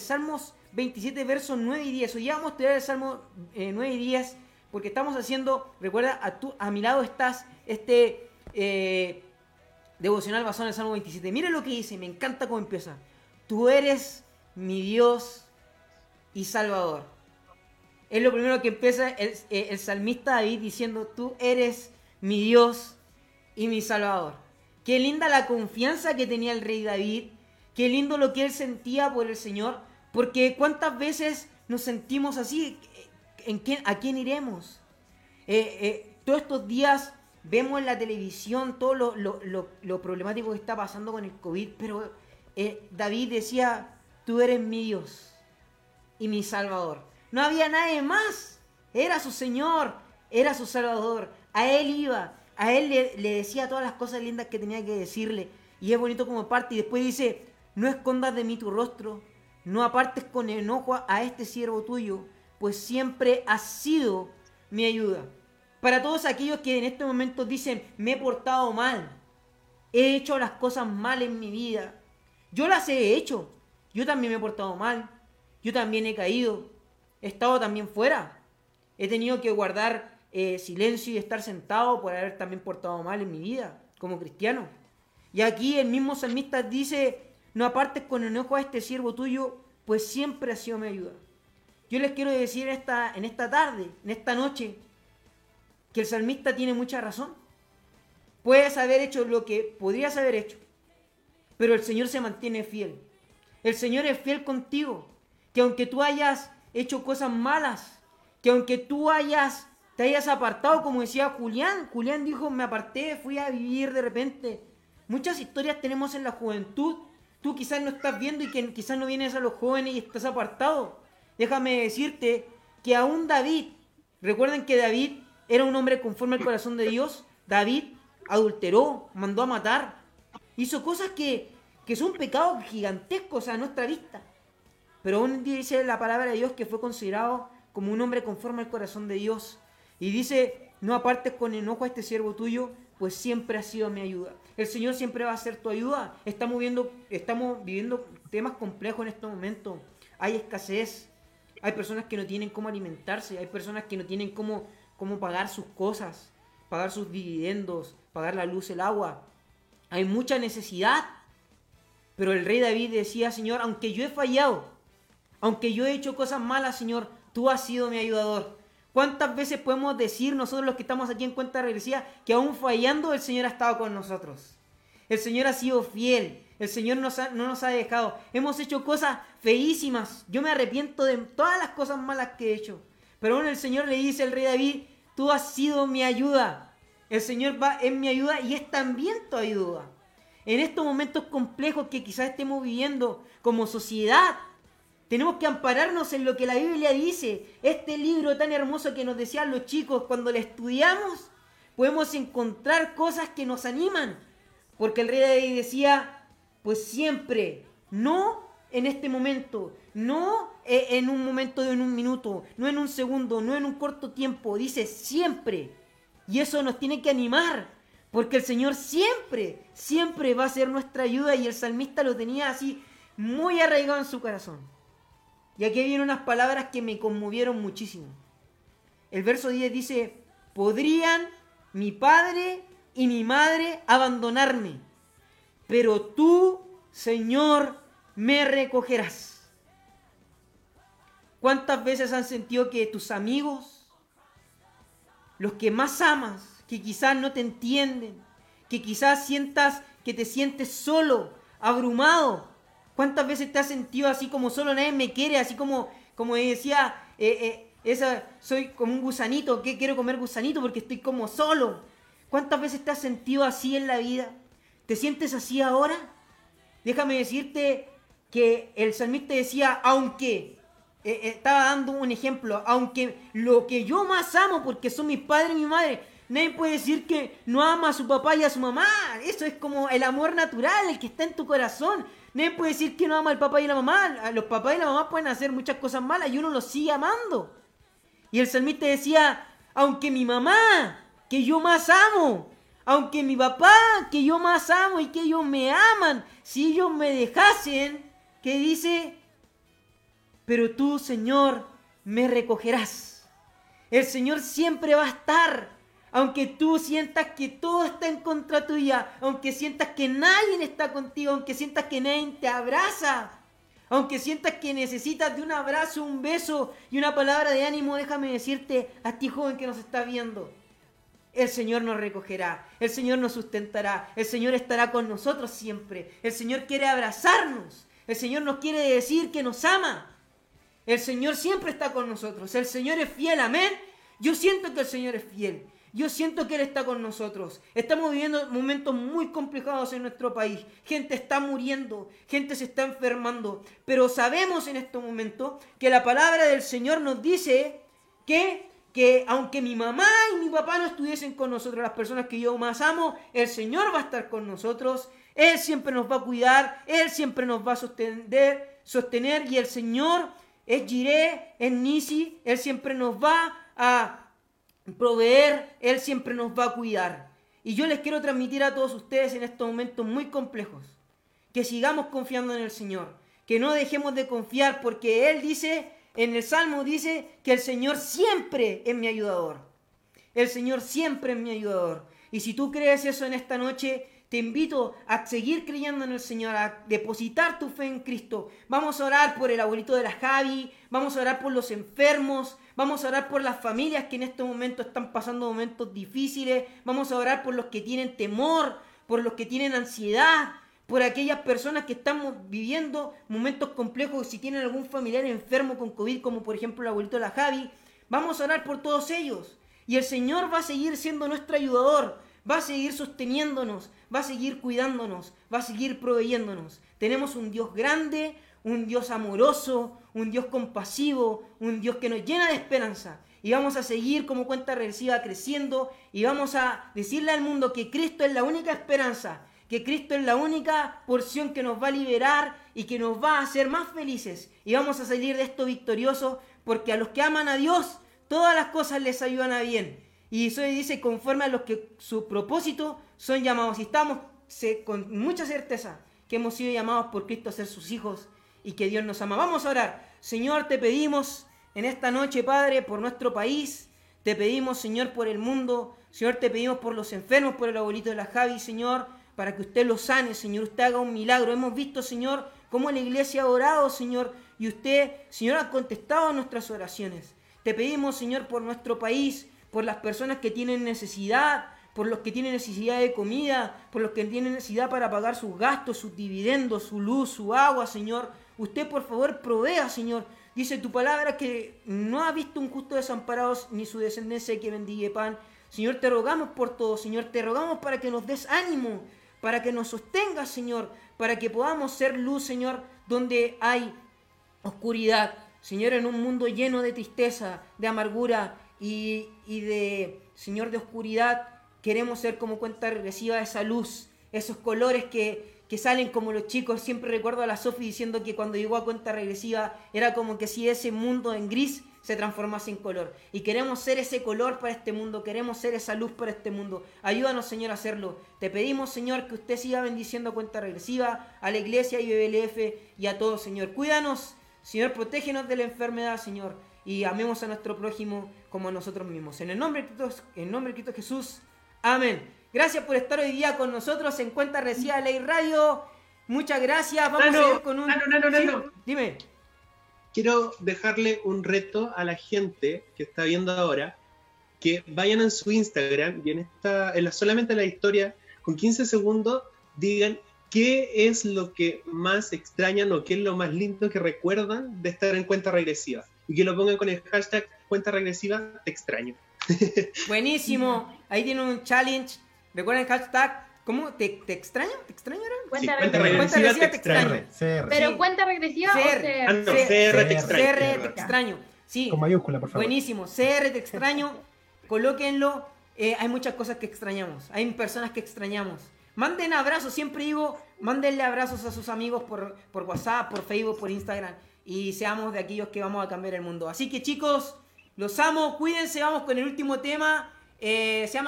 Salmos 27, versos 9 y 10. Hoy vamos a estudiar el Salmo 9 y 10 porque estamos haciendo, recuerda, a, tu, a mi lado estás este eh, devocional basado en el Salmo 27. Mire lo que dice, me encanta cómo empieza. Tú eres mi Dios y Salvador. Es lo primero que empieza eh, el salmista David diciendo, tú eres mi Dios y mi Salvador. Qué linda la confianza que tenía el rey David, qué lindo lo que él sentía por el Señor, porque cuántas veces nos sentimos así, ¿En quién, ¿a quién iremos? Eh, eh, todos estos días vemos en la televisión todo lo, problemático que está pasando con el COVID, pero eh, David decía, tú eres mi Dios y mi Salvador. No había nadie más, era su Señor, era su Salvador, a Él iba, a Él le, le decía todas las cosas lindas que tenía que decirle, y es bonito como parte, y después dice, no escondas de mí tu rostro, no apartes con enojo a este siervo tuyo, pues siempre has sido mi ayuda. Para todos aquellos que en este momento dicen, me he portado mal, he hecho las cosas mal en mi vida, yo las he hecho, yo también me he portado mal, yo también he caído, he estado también fuera, he tenido que guardar eh, silencio y estar sentado por haber también portado mal en mi vida como cristiano. Y aquí el mismo salmista dice, no apartes con enojo a este siervo tuyo, pues siempre ha sido mi ayuda. Yo les quiero decir esta, en esta tarde, en esta noche, que el salmista tiene mucha razón. Puedes haber hecho lo que podrías haber hecho, pero el Señor se mantiene fiel. El Señor es fiel contigo. Que aunque tú hayas hecho cosas malas, que aunque tú hayas, te hayas apartado, como decía Julián, Julián dijo, me aparté, fui a vivir de repente. Muchas historias tenemos en la juventud. Tú quizás no estás viendo y que quizás no vienes a los jóvenes y estás apartado déjame decirte que aún David, recuerden que David era un hombre conforme al corazón de Dios, David adulteró, mandó a matar, hizo cosas que, que son pecados gigantescos a nuestra vista. Pero aún dice la palabra de Dios que fue considerado como un hombre conforme al corazón de Dios. Y dice, no apartes con enojo a este siervo tuyo, pues siempre ha sido mi ayuda. El Señor siempre va a ser tu ayuda. Estamos viendo, estamos viviendo temas complejos en este momento. Hay escasez, hay personas que no tienen cómo alimentarse, hay personas que no tienen cómo, cómo pagar sus cosas, pagar sus dividendos, pagar la luz, el agua. Hay mucha necesidad. Pero el rey David decía, Señor, aunque yo he fallado, aunque yo he hecho cosas malas, Señor, tú has sido mi ayudador. ¿Cuántas veces podemos decir nosotros los que estamos aquí en cuenta regresiva que aún fallando el Señor ha estado con nosotros? El Señor ha sido fiel, el Señor no nos ha dejado. Hemos hecho cosas feísimas. Yo me arrepiento de todas las cosas malas que he hecho. Pero aún el Señor le dice al rey David, tú has sido mi ayuda. El Señor va en mi ayuda y es también tu ayuda. En estos momentos complejos que quizás estemos viviendo como sociedad, tenemos que ampararnos en lo que la Biblia dice. Este libro tan hermoso que nos decían los chicos cuando lo estudiamos, podemos encontrar cosas que nos animan. Porque el rey David decía, pues siempre, no en este momento, no eh, en un momento de un minuto, no en un segundo, no en un corto tiempo, dice siempre. Y eso nos tiene que animar, porque el Señor siempre, siempre va a ser nuestra ayuda y el salmista lo tenía así muy arraigado en su corazón. Y aquí vienen unas palabras que me conmovieron muchísimo. El verso 10 dice, podrían mi padre y mi madre abandonarme pero tú, Señor, me recogerás. ¿Cuántas veces han sentido que tus amigos, los que más amas, que quizás no te entienden, que quizás sientas que te sientes solo, abrumado? ¿Cuántas veces te has sentido así como solo nadie me quiere, así como, como decía, eh, eh, esa, soy como un gusanito, que quiero comer gusanito porque estoy como solo? ¿Cuántas veces te has sentido así en la vida? ¿Te sientes así ahora? Déjame decirte que el salmista decía, aunque, eh, estaba dando un ejemplo, aunque lo que yo más amo, porque son mis padres y mi madre, nadie puede decir que no ama a su papá y a su mamá. Eso es como el amor natural, el que está en tu corazón. Nadie puede decir que no ama al papá y la mamá. Los papás y la mamá pueden hacer muchas cosas malas y uno los sigue amando. Y el salmista decía, aunque mi mamá, que yo más amo, aunque mi papá, que yo más amo y que ellos me aman, si ellos me dejasen, que dice, pero tú, Señor, me recogerás. El Señor siempre va a estar aunque tú sientas que todo está en contra tuya, aunque sientas que nadie está contigo, aunque sientas que nadie te abraza, aunque sientas que necesitas de un abrazo, un beso y una palabra de ánimo, déjame decirte a ti joven que nos está viendo, el Señor nos recogerá, el Señor nos sustentará, el Señor estará con nosotros siempre, el Señor quiere abrazarnos, el Señor nos quiere decir que nos ama, el Señor siempre está con nosotros, el Señor es fiel, amén. Yo siento que el Señor es fiel. Yo siento que Él está con nosotros. Estamos viviendo momentos muy complicados en nuestro país. Gente está muriendo, gente se está enfermando. Pero sabemos en este momento que la palabra del Señor nos dice que, que aunque mi mamá y mi papá no estuviesen con nosotros, las personas que yo más amo, el Señor va a estar con nosotros. Él siempre nos va a cuidar, Él siempre nos va a sostener, sostener y el Señor es Jiré, es Nisi, Él siempre nos va a proveer, Él siempre nos va a cuidar. Y yo les quiero transmitir a todos ustedes en estos momentos muy complejos, que sigamos confiando en el Señor, que no dejemos de confiar porque Él dice, en el Salmo dice que el Señor siempre es mi ayudador. El Señor siempre es mi ayudador. Y si tú crees eso en esta noche, te invito a seguir creyendo en el Señor, a depositar tu fe en Cristo. Vamos a orar por el abuelito de la Javi, vamos a orar por los enfermos, vamos a orar por las familias que en este momento están pasando momentos difíciles, vamos a orar por los que tienen temor, por los que tienen ansiedad, por aquellas personas que están viviendo momentos complejos, si tienen algún familiar enfermo con COVID, como por ejemplo el abuelito de la Javi, vamos a orar por todos ellos. Y el Señor va a seguir siendo nuestro ayudador va a seguir sosteniéndonos, va a seguir cuidándonos, va a seguir proveyéndonos. Tenemos un Dios grande, un Dios amoroso, un Dios compasivo, un Dios que nos llena de esperanza. Y vamos a seguir como cuenta regresiva creciendo y vamos a decirle al mundo que Cristo es la única esperanza, que Cristo es la única porción que nos va a liberar y que nos va a hacer más felices. Y vamos a salir de esto victoriosos porque a los que aman a Dios, todas las cosas les ayudan a bien. Y eso dice conforme a los que su propósito son llamados. Y estamos con mucha certeza que hemos sido llamados por Cristo a ser sus hijos y que Dios nos ama. Vamos a orar. Señor, te pedimos en esta noche, Padre, por nuestro país. Te pedimos, Señor, por el mundo. Señor, te pedimos por los enfermos, por el abuelito de la Javi, Señor, para que usted los sane, Señor. Usted haga un milagro. Hemos visto, Señor, cómo la iglesia ha orado, Señor, y usted, Señor, ha contestado nuestras oraciones. Te pedimos, Señor, por nuestro país, por las personas que tienen necesidad, por los que tienen necesidad de comida, por los que tienen necesidad para pagar sus gastos, sus dividendos, su luz, su agua, Señor. Usted por favor provea, Señor. Dice tu palabra que no ha visto un justo desamparado ni su descendencia que bendiga pan. Señor, te rogamos por todo, Señor, te rogamos para que nos des ánimo, para que nos sostengas, Señor, para que podamos ser luz, Señor, donde hay oscuridad. Señor, en un mundo lleno de tristeza, de amargura y, de, Señor, de oscuridad, queremos ser como cuenta regresiva esa luz, esos colores que, que salen como los chicos. Siempre recuerdo a la Sofi diciendo que cuando llegó a cuenta regresiva era como que si ese mundo en gris se transformase en color. Y queremos ser ese color para este mundo, queremos ser esa luz para este mundo. Ayúdanos, Señor, a hacerlo. Te pedimos, Señor, que usted siga bendiciendo a cuenta regresiva, a la iglesia y BBLF y a todos, Señor. Cuídanos, Señor, protégenos de la enfermedad, Señor y amemos a nuestro prójimo como a nosotros mismos. En el nombre de Cristo, en nombre de Cristo Jesús. Amén. Gracias por estar hoy día con nosotros en Cuenta Reciba Ley Radio. Muchas gracias. Vamos a ir con un. No, no, no, Dime. Quiero dejarle un reto a la gente que está viendo ahora que vayan a su Instagram y en esta, en la, solamente en la historia, con 15 segundos, digan qué es lo que más extrañan o qué es lo más lindo que recuerdan de estar en cuenta regresiva y que lo pongan con el hashtag cuenta regresiva te extraño. Buenísimo. Ahí tiene un challenge. Recuerden el hashtag. ¿Cómo? ¿Te, te extraño? ¿Te extraño Cuenta, regresiva, te extraño. Pero cuenta regresiva CR. o CR. Ah, no, CR, te extraño. CR te extraño. Sí. Con mayúscula, por favor. Buenísimo. CR te extraño. Colóquenlo. Eh, hay muchas cosas que extrañamos. Hay personas que extrañamos. Manden abrazos. Siempre digo, mándenle abrazos a sus amigos por, por WhatsApp, por Facebook, por Instagram y seamos de aquellos que vamos a cambiar el mundo. Así que chicos, los amo, cuídense, vamos con el último tema. Eh, se llama